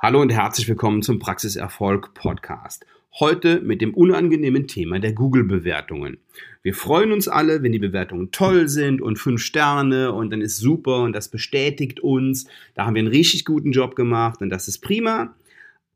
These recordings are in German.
Hallo und herzlich willkommen zum Praxiserfolg Podcast. Heute mit dem unangenehmen Thema der Google-Bewertungen. Wir freuen uns alle, wenn die Bewertungen toll sind und fünf Sterne und dann ist super und das bestätigt uns. Da haben wir einen richtig guten Job gemacht und das ist prima.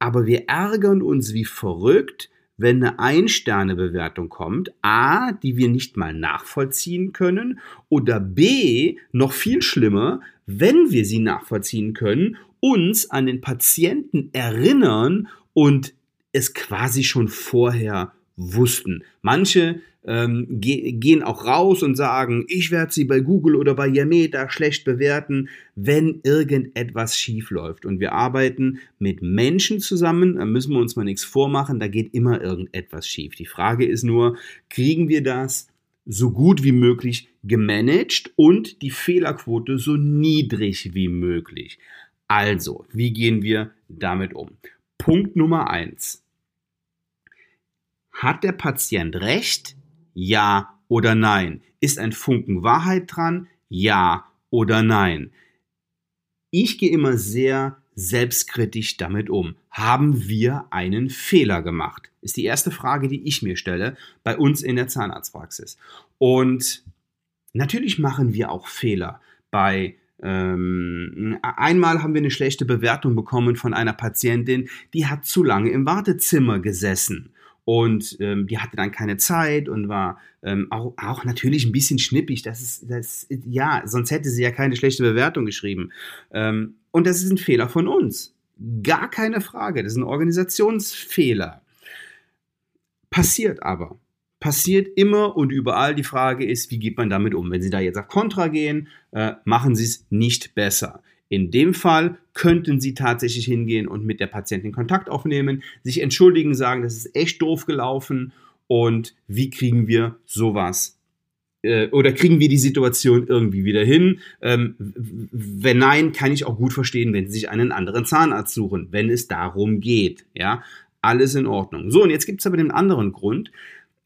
Aber wir ärgern uns wie verrückt, wenn eine Ein-Sterne-Bewertung kommt, A, die wir nicht mal nachvollziehen können, oder B, noch viel schlimmer, wenn wir sie nachvollziehen können uns an den Patienten erinnern und es quasi schon vorher wussten. Manche ähm, ge gehen auch raus und sagen, ich werde sie bei Google oder bei Yameta schlecht bewerten, wenn irgendetwas schief läuft. Und wir arbeiten mit Menschen zusammen, da müssen wir uns mal nichts vormachen, da geht immer irgendetwas schief. Die Frage ist nur, kriegen wir das so gut wie möglich gemanagt und die Fehlerquote so niedrig wie möglich. Also, wie gehen wir damit um? Punkt Nummer eins. Hat der Patient recht? Ja oder nein? Ist ein Funken Wahrheit dran? Ja oder nein? Ich gehe immer sehr selbstkritisch damit um. Haben wir einen Fehler gemacht? Ist die erste Frage, die ich mir stelle bei uns in der Zahnarztpraxis. Und natürlich machen wir auch Fehler bei ähm, einmal haben wir eine schlechte Bewertung bekommen von einer Patientin, die hat zu lange im Wartezimmer gesessen und ähm, die hatte dann keine Zeit und war ähm, auch, auch natürlich ein bisschen schnippig. Das ist, das, ja, sonst hätte sie ja keine schlechte Bewertung geschrieben. Ähm, und das ist ein Fehler von uns. Gar keine Frage. Das ist ein Organisationsfehler. Passiert aber passiert immer und überall. Die Frage ist, wie geht man damit um? Wenn Sie da jetzt auf Kontra gehen, äh, machen Sie es nicht besser. In dem Fall könnten Sie tatsächlich hingehen und mit der Patientin Kontakt aufnehmen, sich entschuldigen, sagen, das ist echt doof gelaufen und wie kriegen wir sowas äh, oder kriegen wir die Situation irgendwie wieder hin? Ähm, wenn nein, kann ich auch gut verstehen, wenn Sie sich einen anderen Zahnarzt suchen, wenn es darum geht. Ja, alles in Ordnung. So, und jetzt gibt es aber den anderen Grund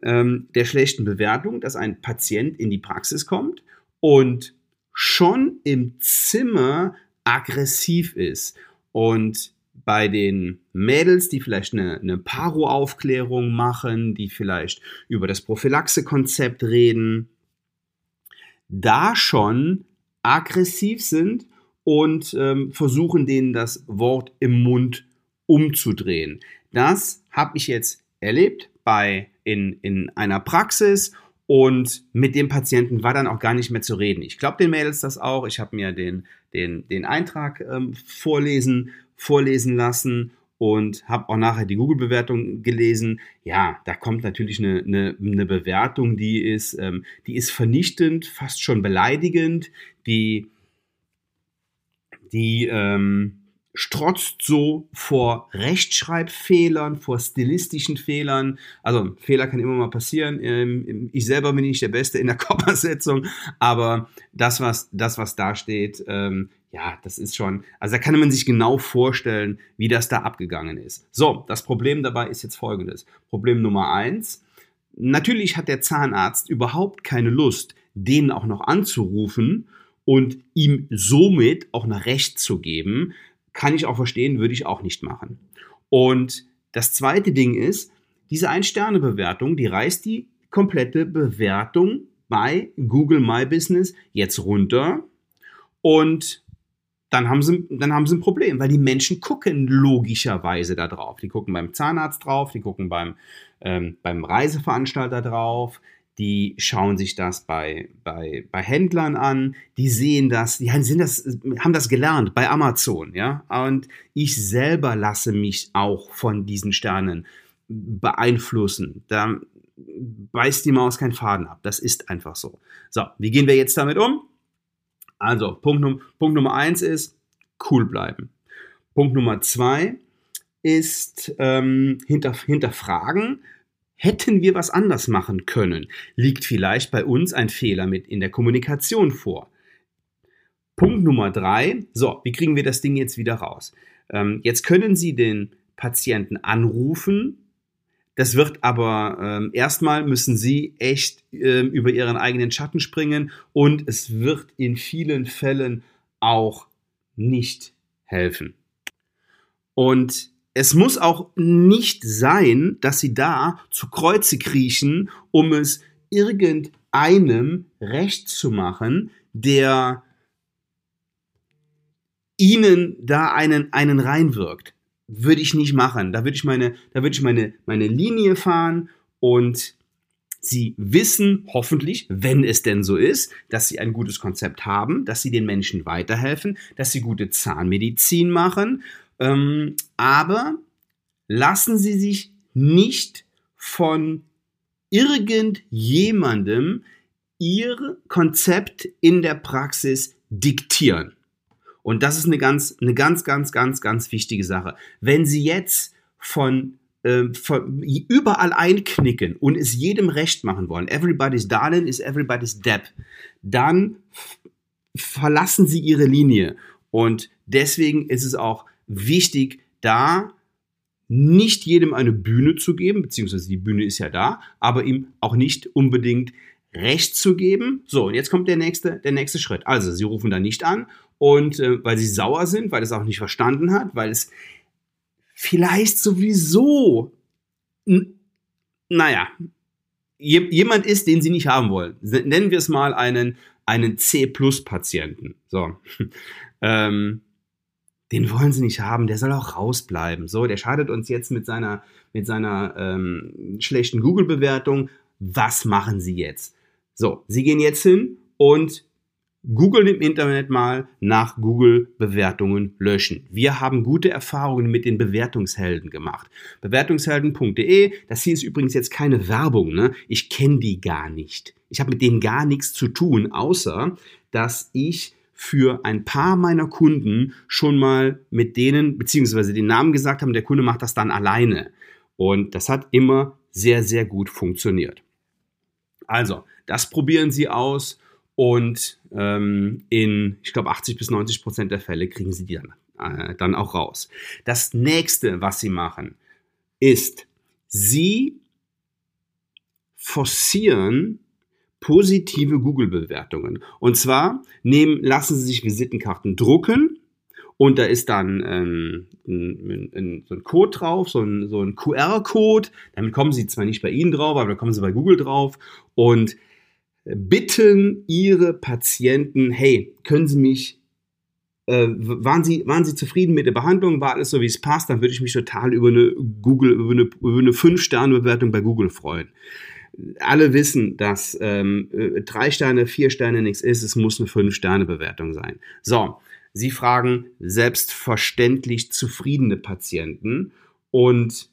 ähm, der schlechten Bewertung, dass ein Patient in die Praxis kommt und schon im Zimmer aggressiv ist. Und bei den Mädels, die vielleicht eine, eine Paro-Aufklärung machen, die vielleicht über das Prophylaxe-Konzept reden, da schon aggressiv sind und ähm, versuchen, denen das Wort im Mund umzudrehen. Das habe ich jetzt erlebt bei in, in einer Praxis und mit dem Patienten war dann auch gar nicht mehr zu reden. Ich glaube den Mädels das auch. Ich habe mir den, den, den Eintrag ähm, vorlesen, vorlesen lassen und habe auch nachher die Google-Bewertung gelesen. Ja, da kommt natürlich eine, eine, eine Bewertung, die ist, ähm, die ist vernichtend, fast schon beleidigend, die, die ähm, strotzt so vor Rechtschreibfehlern, vor stilistischen Fehlern. Also Fehler kann immer mal passieren. Ähm, ich selber bin nicht der Beste in der Kommasetzung, aber das, was, das, was da steht, ähm, ja, das ist schon, also da kann man sich genau vorstellen, wie das da abgegangen ist. So, das Problem dabei ist jetzt folgendes. Problem Nummer eins. Natürlich hat der Zahnarzt überhaupt keine Lust, den auch noch anzurufen und ihm somit auch noch Recht zu geben, kann ich auch verstehen, würde ich auch nicht machen. Und das zweite Ding ist, diese Ein-Sterne-Bewertung, die reißt die komplette Bewertung bei Google My Business jetzt runter und dann haben sie, dann haben sie ein Problem, weil die Menschen gucken logischerweise da drauf. Die gucken beim Zahnarzt drauf, die gucken beim, ähm, beim Reiseveranstalter drauf, die schauen sich das bei, bei, bei Händlern an, die sehen das, die sind das, haben das gelernt bei Amazon, ja. Und ich selber lasse mich auch von diesen Sternen beeinflussen. Da beißt die Maus keinen Faden ab. Das ist einfach so. So, wie gehen wir jetzt damit um? Also, Punkt, Punkt Nummer eins ist, cool bleiben. Punkt Nummer zwei ist ähm, hinter, hinterfragen, Hätten wir was anders machen können? Liegt vielleicht bei uns ein Fehler mit in der Kommunikation vor? Punkt Nummer drei. So, wie kriegen wir das Ding jetzt wieder raus? Ähm, jetzt können Sie den Patienten anrufen. Das wird aber ähm, erstmal müssen Sie echt ähm, über Ihren eigenen Schatten springen und es wird in vielen Fällen auch nicht helfen. Und es muss auch nicht sein, dass sie da zu Kreuze kriechen, um es irgendeinem recht zu machen, der ihnen da einen, einen reinwirkt. Würde ich nicht machen. Da würde ich meine, da würde ich meine, meine Linie fahren und sie wissen hoffentlich, wenn es denn so ist, dass sie ein gutes Konzept haben, dass sie den Menschen weiterhelfen, dass sie gute Zahnmedizin machen ähm, aber lassen Sie sich nicht von irgendjemandem Ihr Konzept in der Praxis diktieren. Und das ist eine ganz, eine ganz, ganz, ganz, ganz wichtige Sache. Wenn Sie jetzt von, äh, von überall einknicken und es jedem recht machen wollen, everybody's darling is everybody's depp, dann verlassen Sie Ihre Linie. Und deswegen ist es auch wichtig, da nicht jedem eine Bühne zu geben, beziehungsweise die Bühne ist ja da, aber ihm auch nicht unbedingt Recht zu geben. So, und jetzt kommt der nächste, der nächste Schritt. Also, sie rufen da nicht an und äh, weil sie sauer sind, weil es auch nicht verstanden hat, weil es vielleicht sowieso, naja, jemand ist, den sie nicht haben wollen. Nennen wir es mal einen, einen C-Plus-Patienten. So. ähm, den wollen sie nicht haben, der soll auch rausbleiben. So, der schadet uns jetzt mit seiner, mit seiner ähm, schlechten Google-Bewertung. Was machen sie jetzt? So, sie gehen jetzt hin und googeln im Internet mal nach Google-Bewertungen löschen. Wir haben gute Erfahrungen mit den Bewertungshelden gemacht. Bewertungshelden.de, das hier ist übrigens jetzt keine Werbung, ne? Ich kenne die gar nicht. Ich habe mit denen gar nichts zu tun, außer dass ich für ein paar meiner Kunden schon mal mit denen, beziehungsweise den Namen gesagt haben, der Kunde macht das dann alleine. Und das hat immer sehr, sehr gut funktioniert. Also, das probieren Sie aus und ähm, in, ich glaube, 80 bis 90 Prozent der Fälle kriegen Sie die dann, äh, dann auch raus. Das nächste, was Sie machen, ist, Sie forcieren positive Google-Bewertungen. Und zwar nehmen, lassen Sie sich Visitenkarten drucken und da ist dann ähm, ein, ein, so ein Code drauf, so ein, so ein QR-Code. Damit kommen Sie zwar nicht bei Ihnen drauf, aber da kommen Sie bei Google drauf und bitten Ihre Patienten, hey, können Sie mich äh, waren, Sie, waren Sie zufrieden mit der Behandlung? War alles so, wie es passt? Dann würde ich mich total über eine Google, über eine, über eine 5-Sterne-Bewertung bei Google freuen alle wissen, dass ähm, äh, drei Sterne, vier Sterne nichts ist, es muss eine Fünf-Sterne-Bewertung sein. So, Sie fragen selbstverständlich zufriedene Patienten und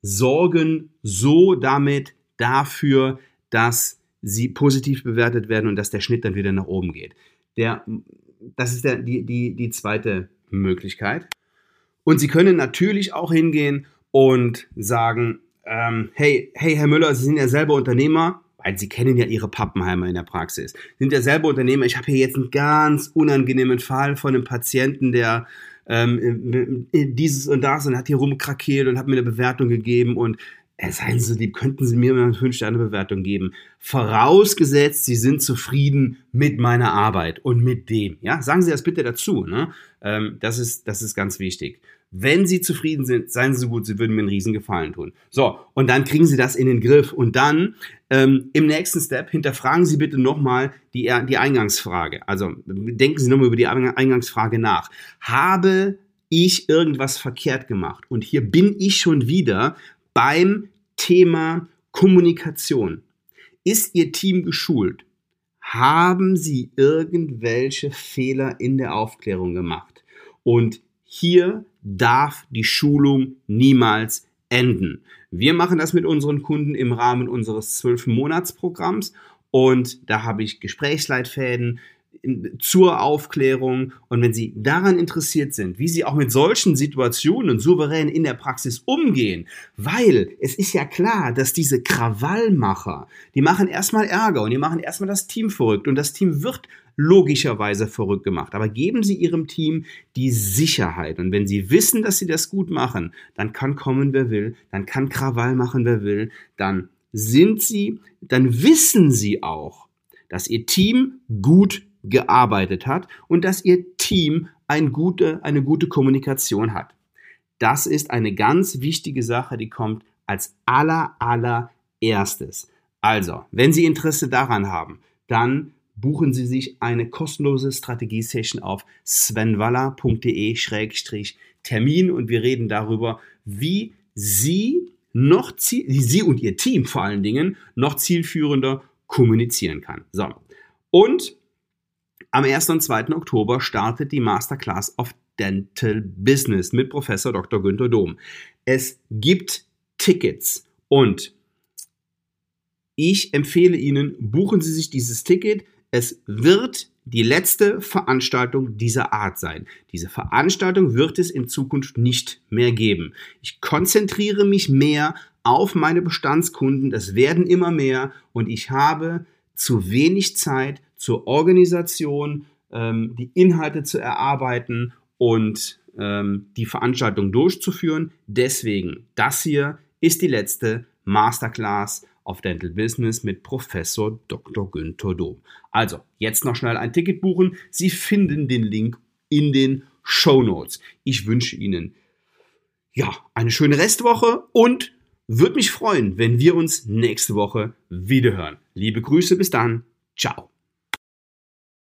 sorgen so damit dafür, dass sie positiv bewertet werden und dass der Schnitt dann wieder nach oben geht. Der, das ist der, die, die, die zweite Möglichkeit. Und Sie können natürlich auch hingehen und sagen, ähm, hey, hey, Herr Müller, Sie sind ja selber Unternehmer, weil Sie kennen ja Ihre Pappenheimer in der Praxis. Sie sind ja selber Unternehmer. Ich habe hier jetzt einen ganz unangenehmen Fall von einem Patienten, der ähm, dieses und das und hat hier rumkrakeelt und hat mir eine Bewertung gegeben und äh, seien Sie lieb, könnten Sie mir mal eine 5-Sterne-Bewertung geben. Vorausgesetzt, Sie sind zufrieden mit meiner Arbeit und mit dem. Ja, sagen Sie das bitte dazu. Ne? Ähm, das, ist, das ist ganz wichtig. Wenn Sie zufrieden sind, seien Sie so gut, Sie würden mir einen riesen Gefallen tun. So, und dann kriegen Sie das in den Griff. Und dann ähm, im nächsten Step hinterfragen Sie bitte nochmal die, die Eingangsfrage. Also denken Sie nochmal über die Eingangsfrage nach. Habe ich irgendwas verkehrt gemacht? Und hier bin ich schon wieder beim Thema Kommunikation. Ist Ihr Team geschult? Haben Sie irgendwelche Fehler in der Aufklärung gemacht? Und hier darf die Schulung niemals enden. Wir machen das mit unseren Kunden im Rahmen unseres zwölf Monatsprogramms und da habe ich Gesprächsleitfäden, zur Aufklärung. Und wenn Sie daran interessiert sind, wie Sie auch mit solchen Situationen souverän in der Praxis umgehen, weil es ist ja klar, dass diese Krawallmacher, die machen erstmal Ärger und die machen erstmal das Team verrückt und das Team wird logischerweise verrückt gemacht. Aber geben Sie Ihrem Team die Sicherheit. Und wenn Sie wissen, dass Sie das gut machen, dann kann kommen, wer will, dann kann Krawall machen, wer will, dann sind Sie, dann wissen Sie auch, dass Ihr Team gut gearbeitet hat und dass ihr Team ein gute, eine gute Kommunikation hat. Das ist eine ganz wichtige Sache, die kommt als aller, allererstes. Also, wenn Sie Interesse daran haben, dann buchen Sie sich eine kostenlose Strategie-Session auf svenwaller.de-termin und wir reden darüber, wie Sie noch, Sie und Ihr Team vor allen Dingen noch zielführender kommunizieren kann. So. Und am 1. und 2. Oktober startet die Masterclass of Dental Business mit Professor Dr. Günther Dom. Es gibt Tickets und ich empfehle Ihnen, buchen Sie sich dieses Ticket. Es wird die letzte Veranstaltung dieser Art sein. Diese Veranstaltung wird es in Zukunft nicht mehr geben. Ich konzentriere mich mehr auf meine Bestandskunden. Das werden immer mehr und ich habe zu wenig Zeit zur Organisation, ähm, die Inhalte zu erarbeiten und ähm, die Veranstaltung durchzuführen. Deswegen, das hier ist die letzte Masterclass auf Dental Business mit Professor Dr. Günther Dom. Also, jetzt noch schnell ein Ticket buchen. Sie finden den Link in den Show Notes. Ich wünsche Ihnen ja eine schöne Restwoche und würde mich freuen, wenn wir uns nächste Woche wiederhören. Liebe Grüße, bis dann. Ciao.